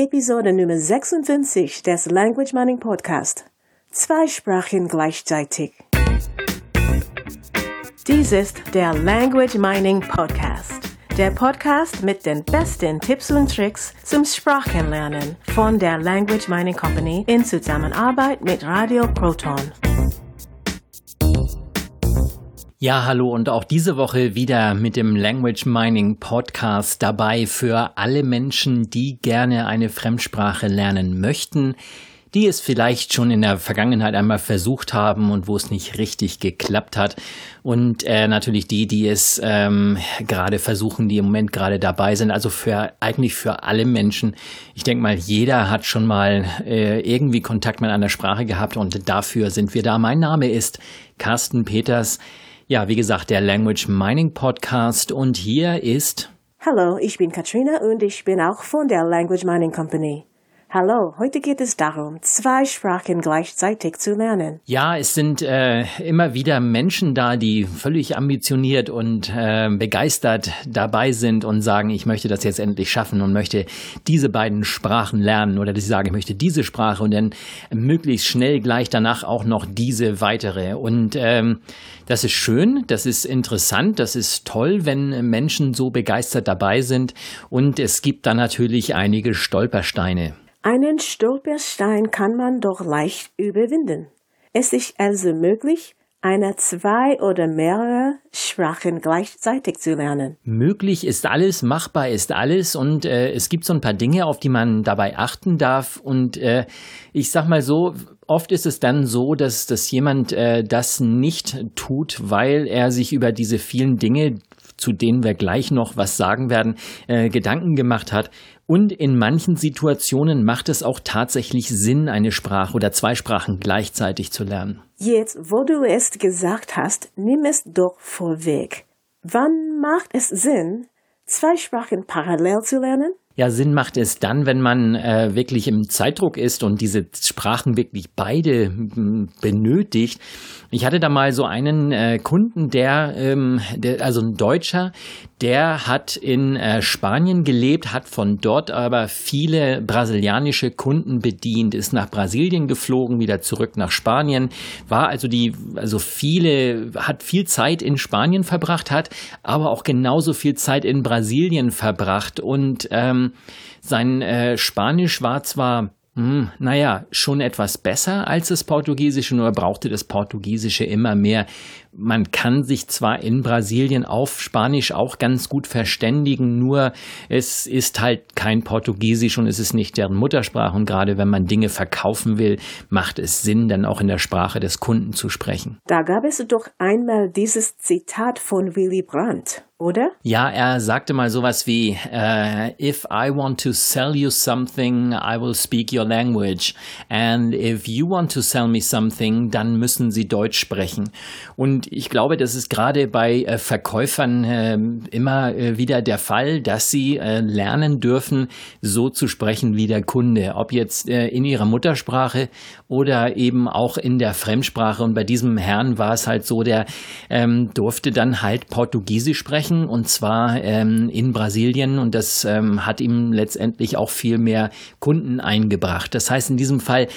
Episode Nummer 56 des Language Mining Podcast. Zwei Sprachen gleichzeitig. Dies ist der Language Mining Podcast. Der Podcast mit den besten Tipps und Tricks zum Sprachenlernen von der Language Mining Company in Zusammenarbeit mit Radio Proton. Ja, hallo und auch diese Woche wieder mit dem Language Mining Podcast dabei für alle Menschen, die gerne eine Fremdsprache lernen möchten, die es vielleicht schon in der Vergangenheit einmal versucht haben und wo es nicht richtig geklappt hat. Und äh, natürlich die, die es ähm, gerade versuchen, die im Moment gerade dabei sind. Also für eigentlich für alle Menschen. Ich denke mal, jeder hat schon mal äh, irgendwie Kontakt mit einer Sprache gehabt und dafür sind wir da. Mein Name ist Carsten Peters. Ja, wie gesagt, der Language Mining Podcast und hier ist. Hallo, ich bin Katrina und ich bin auch von der Language Mining Company. Hallo, heute geht es darum, zwei Sprachen gleichzeitig zu lernen. Ja, es sind äh, immer wieder Menschen da, die völlig ambitioniert und äh, begeistert dabei sind und sagen, ich möchte das jetzt endlich schaffen und möchte diese beiden Sprachen lernen oder die sagen, ich möchte diese Sprache und dann möglichst schnell gleich danach auch noch diese weitere. Und ähm, das ist schön, das ist interessant, das ist toll, wenn Menschen so begeistert dabei sind. Und es gibt da natürlich einige Stolpersteine. Einen Stolperstein kann man doch leicht überwinden. Es ist also möglich, eine, zwei oder mehrere Sprachen gleichzeitig zu lernen. Möglich ist alles, machbar ist alles und äh, es gibt so ein paar Dinge, auf die man dabei achten darf. Und äh, ich sag mal so, oft ist es dann so, dass, dass jemand äh, das nicht tut, weil er sich über diese vielen Dinge, zu denen wir gleich noch was sagen werden, äh, Gedanken gemacht hat. Und in manchen Situationen macht es auch tatsächlich Sinn, eine Sprache oder zwei Sprachen gleichzeitig zu lernen. Jetzt, wo du es gesagt hast, nimm es doch vorweg. Wann macht es Sinn, zwei Sprachen parallel zu lernen? Ja, Sinn macht es dann, wenn man äh, wirklich im Zeitdruck ist und diese Sprachen wirklich beide m, benötigt. Ich hatte da mal so einen äh, Kunden, der, ähm, der, also ein Deutscher, der hat in äh, Spanien gelebt, hat von dort aber viele brasilianische Kunden bedient, ist nach Brasilien geflogen, wieder zurück nach Spanien, war also die, also viele, hat viel Zeit in Spanien verbracht, hat aber auch genauso viel Zeit in Brasilien verbracht. Und ähm, sein äh, Spanisch war zwar hm, naja, schon etwas besser als das Portugiesische, nur brauchte das Portugiesische immer mehr. Man kann sich zwar in Brasilien auf Spanisch auch ganz gut verständigen, nur es ist halt kein Portugiesisch und es ist nicht deren Muttersprache. Und gerade wenn man Dinge verkaufen will, macht es Sinn, dann auch in der Sprache des Kunden zu sprechen. Da gab es doch einmal dieses Zitat von Willy Brandt oder? Ja, er sagte mal sowas wie, uh, if I want to sell you something, I will speak your language. And if you want to sell me something, dann müssen sie Deutsch sprechen. Und ich glaube, das ist gerade bei äh, Verkäufern äh, immer äh, wieder der Fall, dass sie äh, lernen dürfen, so zu sprechen wie der Kunde. Ob jetzt äh, in ihrer Muttersprache oder eben auch in der Fremdsprache. Und bei diesem Herrn war es halt so, der ähm, durfte dann halt Portugiesisch sprechen sprechen und zwar ähm, in Brasilien und das ähm, hat ihm letztendlich auch viel mehr Kunden eingebracht. Das heißt in diesem Fall,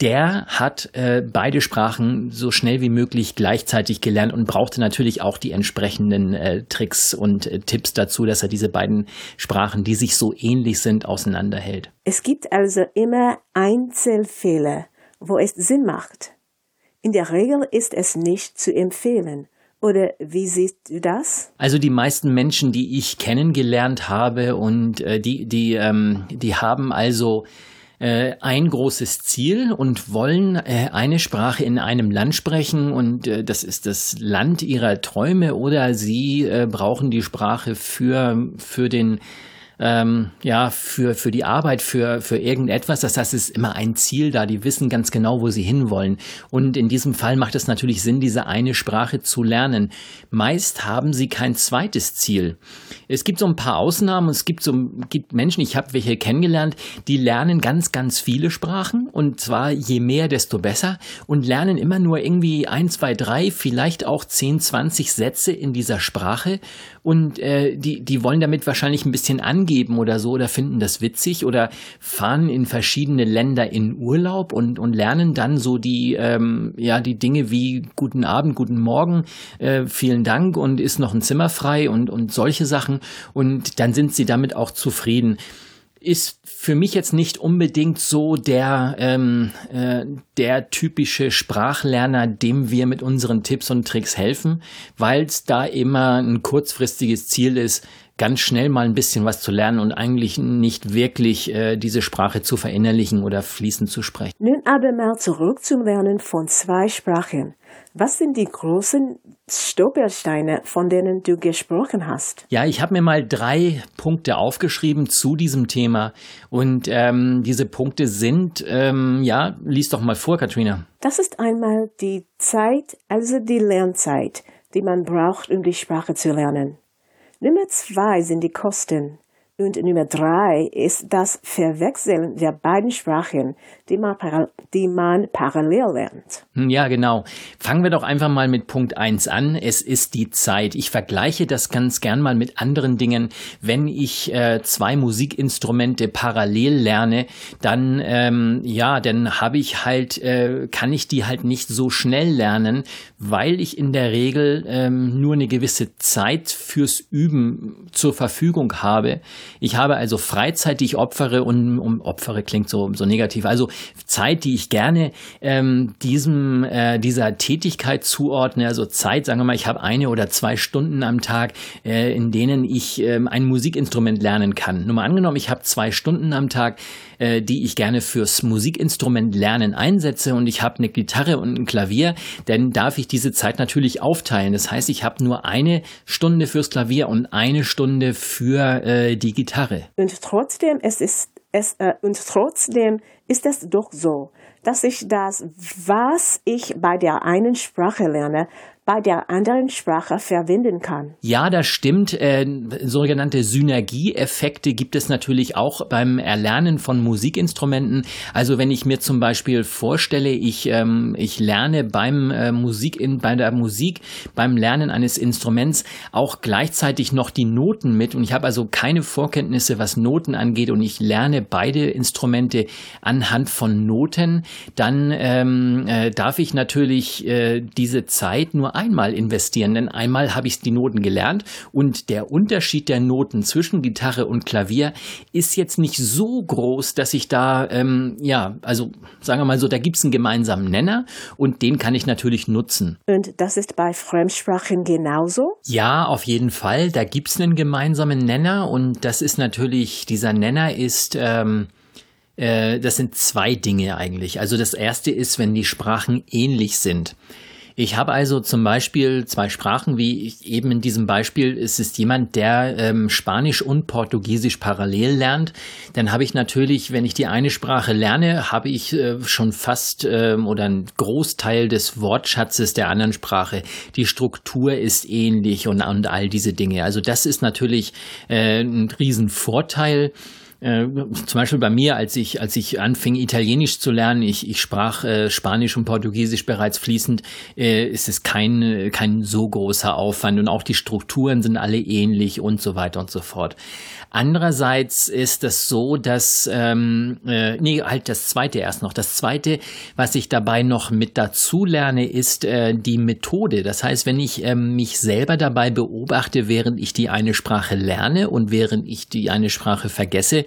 der hat äh, beide Sprachen so schnell wie möglich gleichzeitig gelernt und brauchte natürlich auch die entsprechenden äh, Tricks und äh, Tipps dazu, dass er diese beiden Sprachen, die sich so ähnlich sind, auseinanderhält. Es gibt also immer Einzelfehler, wo es Sinn macht. In der Regel ist es nicht zu empfehlen. Oder wie siehst du das? Also die meisten Menschen, die ich kennengelernt habe und äh, die, die, ähm, die haben also äh, ein großes Ziel und wollen äh, eine Sprache in einem Land sprechen und äh, das ist das Land ihrer Träume oder sie äh, brauchen die Sprache für, für den ähm, ja, für, für die Arbeit, für, für irgendetwas. Das heißt, es ist immer ein Ziel da. Die wissen ganz genau, wo sie hinwollen. Und in diesem Fall macht es natürlich Sinn, diese eine Sprache zu lernen. Meist haben sie kein zweites Ziel. Es gibt so ein paar Ausnahmen. Es gibt so gibt Menschen, ich habe welche kennengelernt, die lernen ganz, ganz viele Sprachen. Und zwar je mehr, desto besser. Und lernen immer nur irgendwie ein, zwei, drei, vielleicht auch zehn, zwanzig Sätze in dieser Sprache. Und äh, die, die wollen damit wahrscheinlich ein bisschen angehen eingeben oder so oder finden das witzig oder fahren in verschiedene Länder in Urlaub und, und lernen dann so die, ähm, ja, die Dinge wie guten Abend, guten Morgen, äh, vielen Dank und ist noch ein Zimmer frei und, und solche Sachen. Und dann sind sie damit auch zufrieden ist für mich jetzt nicht unbedingt so der, ähm, äh, der typische Sprachlerner, dem wir mit unseren Tipps und Tricks helfen, weil es da immer ein kurzfristiges Ziel ist, ganz schnell mal ein bisschen was zu lernen und eigentlich nicht wirklich äh, diese Sprache zu verinnerlichen oder fließend zu sprechen. Nun aber mal zurück zum Lernen von zwei Sprachen. Was sind die großen Stolpersteine, von denen du gesprochen hast? Ja, ich habe mir mal drei Punkte aufgeschrieben zu diesem Thema. Und ähm, diese Punkte sind, ähm, ja, lies doch mal vor, Katrina. Das ist einmal die Zeit, also die Lernzeit, die man braucht, um die Sprache zu lernen. Nummer zwei sind die Kosten. Und Nummer drei ist das Verwechseln der beiden Sprachen, die man, die man parallel lernt. Hm, ja, genau. Fangen wir doch einfach mal mit Punkt eins an. Es ist die Zeit. Ich vergleiche das ganz gern mal mit anderen Dingen. Wenn ich äh, zwei Musikinstrumente parallel lerne, dann ähm, ja, dann habe ich halt, äh, kann ich die halt nicht so schnell lernen, weil ich in der Regel ähm, nur eine gewisse Zeit fürs Üben zur Verfügung habe. Ich habe also Freizeit, die ich opfere und um opfere klingt so, so negativ. Also Zeit, die ich gerne ähm, diesem, äh, dieser Tätigkeit zuordne. Also Zeit, sagen wir mal, ich habe eine oder zwei Stunden am Tag, äh, in denen ich äh, ein Musikinstrument lernen kann. Nur mal angenommen, ich habe zwei Stunden am Tag, äh, die ich gerne fürs Musikinstrument lernen einsetze und ich habe eine Gitarre und ein Klavier, dann darf ich diese Zeit natürlich aufteilen. Das heißt, ich habe nur eine Stunde fürs Klavier und eine Stunde für äh, die Gitarre. Und trotzdem, es ist es, äh, und trotzdem ist es doch so, dass ich das, was ich bei der einen Sprache lerne, bei der anderen Sprache verwenden kann. Ja, das stimmt. Äh, sogenannte Synergieeffekte gibt es natürlich auch beim Erlernen von Musikinstrumenten. Also wenn ich mir zum Beispiel vorstelle, ich, ähm, ich lerne beim äh, Musik in, bei der Musik, beim Lernen eines Instruments auch gleichzeitig noch die Noten mit und ich habe also keine Vorkenntnisse, was Noten angeht und ich lerne beide Instrumente anhand von Noten, dann ähm, äh, darf ich natürlich äh, diese Zeit nur einmal investieren, denn einmal habe ich die Noten gelernt und der Unterschied der Noten zwischen Gitarre und Klavier ist jetzt nicht so groß, dass ich da, ähm, ja, also sagen wir mal so, da gibt es einen gemeinsamen Nenner und den kann ich natürlich nutzen. Und das ist bei Fremdsprachen genauso? Ja, auf jeden Fall. Da gibt es einen gemeinsamen Nenner und das ist natürlich, dieser Nenner ist, ähm, äh, das sind zwei Dinge eigentlich. Also das erste ist, wenn die Sprachen ähnlich sind. Ich habe also zum Beispiel zwei Sprachen, wie ich eben in diesem Beispiel, es ist jemand, der ähm, Spanisch und Portugiesisch parallel lernt. Dann habe ich natürlich, wenn ich die eine Sprache lerne, habe ich äh, schon fast ähm, oder einen Großteil des Wortschatzes der anderen Sprache. Die Struktur ist ähnlich und, und all diese Dinge. Also das ist natürlich äh, ein Riesenvorteil. Äh, zum Beispiel bei mir, als ich, als ich anfing, Italienisch zu lernen, ich, ich sprach äh, Spanisch und Portugiesisch bereits fließend, äh, ist es kein, kein so großer Aufwand und auch die Strukturen sind alle ähnlich und so weiter und so fort. Andererseits ist es so, dass, ähm, äh, nee, halt das zweite erst noch. Das zweite, was ich dabei noch mit dazu lerne, ist äh, die Methode. Das heißt, wenn ich äh, mich selber dabei beobachte, während ich die eine Sprache lerne und während ich die eine Sprache vergesse,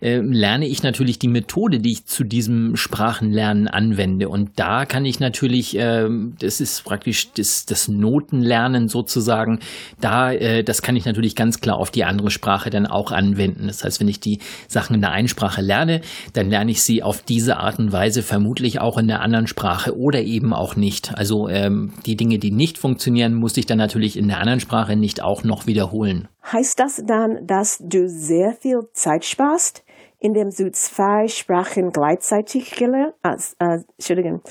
äh, lerne ich natürlich die Methode, die ich zu diesem Sprachenlernen anwende. Und da kann ich natürlich, äh, das ist praktisch das, das Notenlernen sozusagen, da, äh, das kann ich natürlich ganz klar auf die andere Sprache dann auch auch anwenden. Das heißt, wenn ich die Sachen in der einen Sprache lerne, dann lerne ich sie auf diese Art und Weise vermutlich auch in der anderen Sprache oder eben auch nicht. Also ähm, die Dinge, die nicht funktionieren, muss ich dann natürlich in der anderen Sprache nicht auch noch wiederholen. Heißt das dann, dass du sehr viel Zeit sparst, indem du zwei Sprachen gleichzeitig gelernt, äh, Entschuldigung,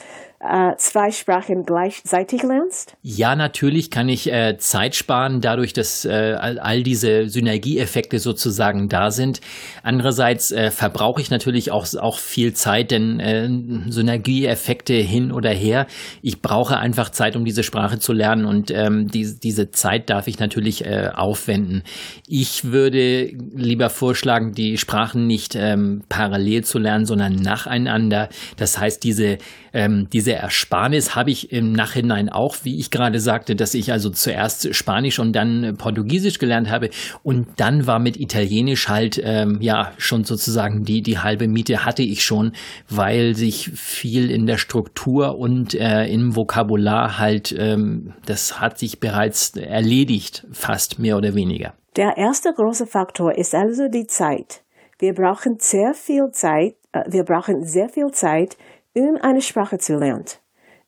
äh, zwei Sprachen gleichzeitig lernst? Ja, natürlich kann ich äh, Zeit sparen, dadurch, dass äh, all, diese Synergieeffekte sozusagen da sind. Andererseits äh, verbrauche ich natürlich auch, auch viel Zeit, denn äh, Synergieeffekte hin oder her. Ich brauche einfach Zeit, um diese Sprache zu lernen und ähm, die, diese Zeit darf ich natürlich äh, aufwenden. Ich würde lieber vorschlagen, die Sprachen nicht ähm, parallel zu lernen, sondern nacheinander. Das heißt, diese ähm, diese Ersparnis habe ich im Nachhinein auch, wie ich gerade sagte, dass ich also zuerst Spanisch und dann Portugiesisch gelernt habe und dann war mit Italienisch halt ähm, ja schon sozusagen die die halbe Miete hatte ich schon, weil sich viel in der Struktur und äh, im Vokabular halt ähm, das hat sich bereits erledigt, fast mehr oder weniger. Der erste große Faktor ist also die Zeit. Wir brauchen sehr viel Zeit, äh, wir brauchen sehr viel Zeit, um eine Sprache zu lernen.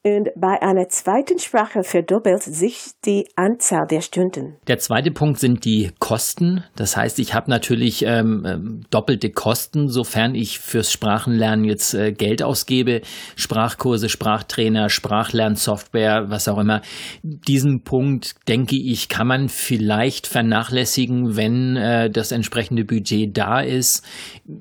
Und bei einer zweiten Sprache verdoppelt sich die Anzahl der Stunden. Der zweite Punkt sind die Kosten. Das heißt, ich habe natürlich ähm, ähm, doppelte Kosten, sofern ich fürs Sprachenlernen jetzt äh, Geld ausgebe. Sprachkurse, Sprachtrainer, Sprachlernsoftware, was auch immer. Diesen Punkt, denke ich, kann man vielleicht vernachlässigen, wenn äh, das entsprechende Budget da ist.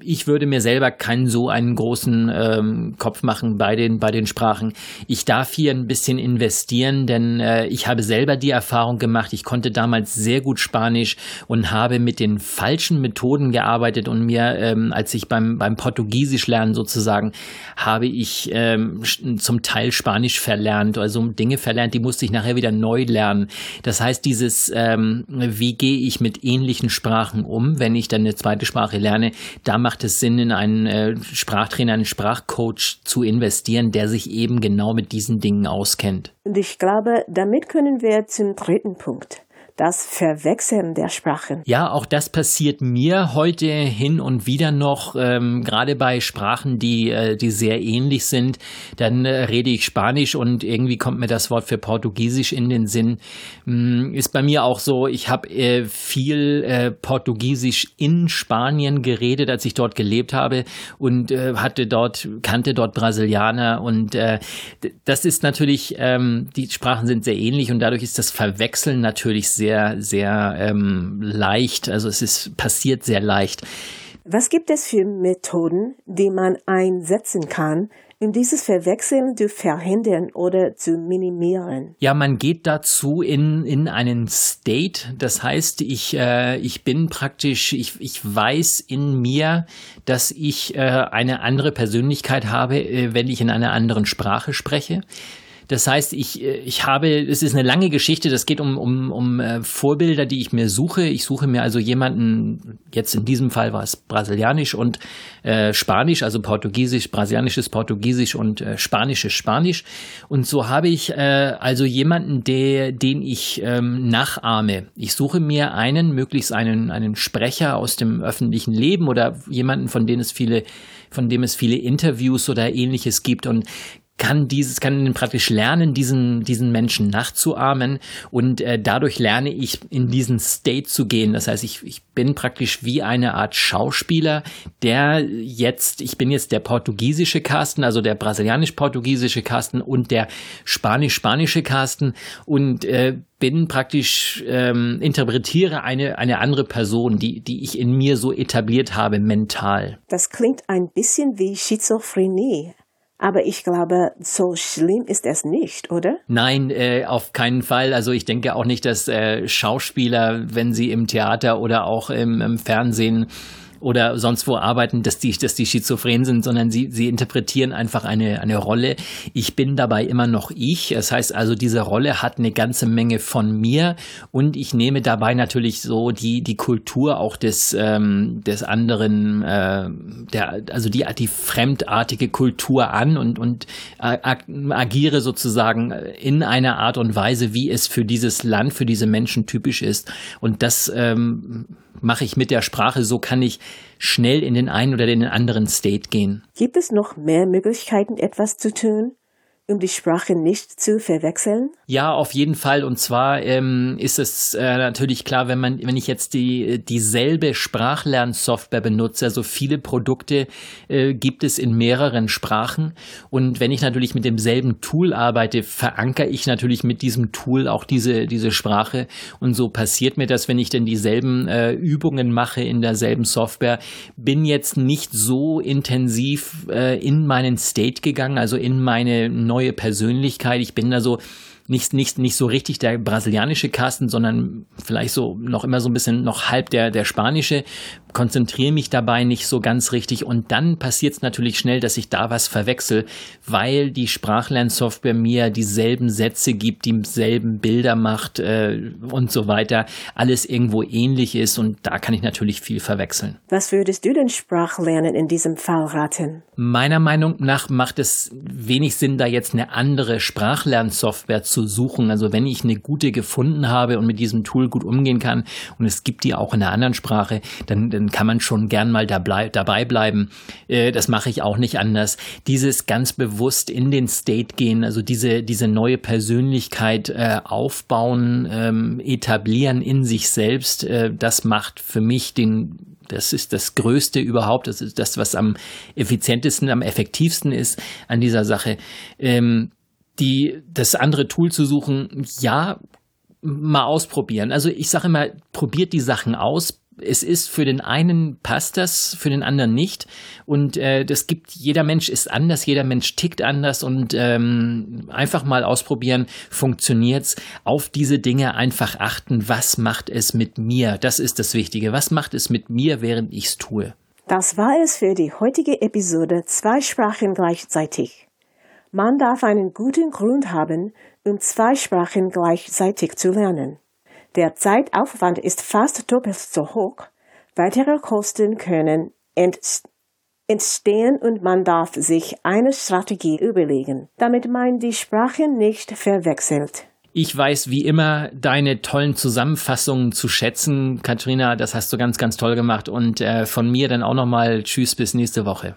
Ich würde mir selber keinen so einen großen ähm, Kopf machen bei den, bei den Sprachen. Ich darf hier ein bisschen investieren, denn äh, ich habe selber die Erfahrung gemacht, ich konnte damals sehr gut Spanisch und habe mit den falschen Methoden gearbeitet und mir, ähm, als ich beim, beim Portugiesisch lernen sozusagen, habe ich ähm, zum Teil Spanisch verlernt, also Dinge verlernt, die musste ich nachher wieder neu lernen. Das heißt, dieses, ähm, wie gehe ich mit ähnlichen Sprachen um, wenn ich dann eine zweite Sprache lerne, da macht es Sinn, in einen äh, Sprachtrainer, einen Sprachcoach zu investieren, der sich eben genau mit diesen Dingen auskennt. Und ich glaube, damit können wir zum dritten Punkt das Verwechseln der Sprachen. Ja, auch das passiert mir heute hin und wieder noch, ähm, gerade bei Sprachen, die, äh, die sehr ähnlich sind. Dann äh, rede ich Spanisch und irgendwie kommt mir das Wort für Portugiesisch in den Sinn. Ähm, ist bei mir auch so, ich habe äh, viel äh, Portugiesisch in Spanien geredet, als ich dort gelebt habe und äh, hatte dort, kannte dort Brasilianer und äh, das ist natürlich, ähm, die Sprachen sind sehr ähnlich und dadurch ist das Verwechseln natürlich sehr sehr, sehr ähm, leicht. Also es ist passiert sehr leicht. Was gibt es für Methoden, die man einsetzen kann, um dieses Verwechseln zu verhindern oder zu minimieren? Ja, man geht dazu in, in einen State. Das heißt, ich, äh, ich bin praktisch, ich, ich weiß in mir, dass ich äh, eine andere Persönlichkeit habe, äh, wenn ich in einer anderen Sprache spreche. Das heißt, ich, äh, ich habe, es ist eine lange Geschichte, das geht um, um, um äh, Vorbilder, die ich mir suche. Ich suche mir also jemanden, jetzt in diesem Fall war es Brasilianisch und äh, Spanisch, also Portugiesisch, Brasilianisches Portugiesisch und äh, Spanisches Spanisch. Und so habe ich äh, also jemanden, der, den ich ähm, nachahme. Ich suche mir einen, möglichst einen, einen Sprecher aus dem öffentlichen Leben oder jemanden, von dem es viele von dem es viele Interviews oder ähnliches gibt und kann dieses, kann praktisch lernen, diesen, diesen Menschen nachzuahmen und äh, dadurch lerne ich in diesen State zu gehen. Das heißt, ich, ich bin praktisch wie eine Art Schauspieler, der jetzt, ich bin jetzt der portugiesische Carsten, also der brasilianisch-portugiesische Carsten und der spanisch-spanische Carsten und äh, bin praktisch, ähm, interpretiere eine, eine andere Person, die, die ich in mir so etabliert habe, mental. Das klingt ein bisschen wie Schizophrenie. Aber ich glaube, so schlimm ist es nicht, oder? Nein, äh, auf keinen Fall. Also ich denke auch nicht, dass äh, Schauspieler, wenn sie im Theater oder auch im, im Fernsehen oder sonst wo arbeiten, dass die, dass die schizophren sind, sondern sie, sie interpretieren einfach eine, eine Rolle. Ich bin dabei immer noch ich. Das heißt also, diese Rolle hat eine ganze Menge von mir und ich nehme dabei natürlich so die, die Kultur auch des, ähm, des anderen, äh, der, also die, die fremdartige Kultur an und, und agiere sozusagen in einer Art und Weise, wie es für dieses Land, für diese Menschen typisch ist. Und das ähm, mache ich mit der Sprache, so kann ich schnell in den einen oder den anderen State gehen. Gibt es noch mehr Möglichkeiten, etwas zu tun? Um die Sprache nicht zu verwechseln? Ja, auf jeden Fall. Und zwar ähm, ist es äh, natürlich klar, wenn man, wenn ich jetzt die dieselbe Sprachlernsoftware benutze, also viele Produkte äh, gibt es in mehreren Sprachen. Und wenn ich natürlich mit demselben Tool arbeite, verankere ich natürlich mit diesem Tool auch diese diese Sprache. Und so passiert mir das, wenn ich denn dieselben äh, Übungen mache in derselben Software, bin jetzt nicht so intensiv äh, in meinen State gegangen, also in meine neue Persönlichkeit. Ich bin da so nicht, nicht, nicht so richtig der brasilianische Carsten, sondern vielleicht so noch immer so ein bisschen noch halb der, der spanische, konzentriere mich dabei nicht so ganz richtig und dann passiert es natürlich schnell, dass ich da was verwechsel, weil die Sprachlernsoftware mir dieselben Sätze gibt, dieselben Bilder macht äh, und so weiter, alles irgendwo ähnlich ist und da kann ich natürlich viel verwechseln. Was würdest du denn Sprachlernen in diesem Fall raten? Meiner Meinung nach macht es wenig Sinn, da jetzt eine andere Sprachlernsoftware zu suchen. Also wenn ich eine gute gefunden habe und mit diesem Tool gut umgehen kann und es gibt die auch in einer anderen Sprache, dann, dann kann man schon gern mal dabei, dabei bleiben. Äh, das mache ich auch nicht anders. Dieses ganz bewusst in den State gehen, also diese, diese neue Persönlichkeit äh, aufbauen, ähm, etablieren in sich selbst, äh, das macht für mich den das ist das Größte überhaupt. Das ist das, was am effizientesten, am effektivsten ist an dieser Sache. Ähm, die, das andere Tool zu suchen, ja, mal ausprobieren. Also ich sage immer, probiert die Sachen aus, es ist für den einen passt das, für den anderen nicht. Und äh, das gibt, jeder Mensch ist anders, jeder Mensch tickt anders und ähm, einfach mal ausprobieren, funktioniert's. Auf diese Dinge einfach achten, was macht es mit mir? Das ist das Wichtige. Was macht es mit mir, während ich's tue? Das war es für die heutige Episode Zwei Sprachen gleichzeitig. Man darf einen guten Grund haben, um zwei Sprachen gleichzeitig zu lernen. Der Zeitaufwand ist fast doppelt so hoch. Weitere Kosten können entstehen und man darf sich eine Strategie überlegen, damit man die Sprachen nicht verwechselt. Ich weiß wie immer deine tollen Zusammenfassungen zu schätzen, Katrina. Das hast du ganz, ganz toll gemacht. Und äh, von mir dann auch nochmal Tschüss bis nächste Woche.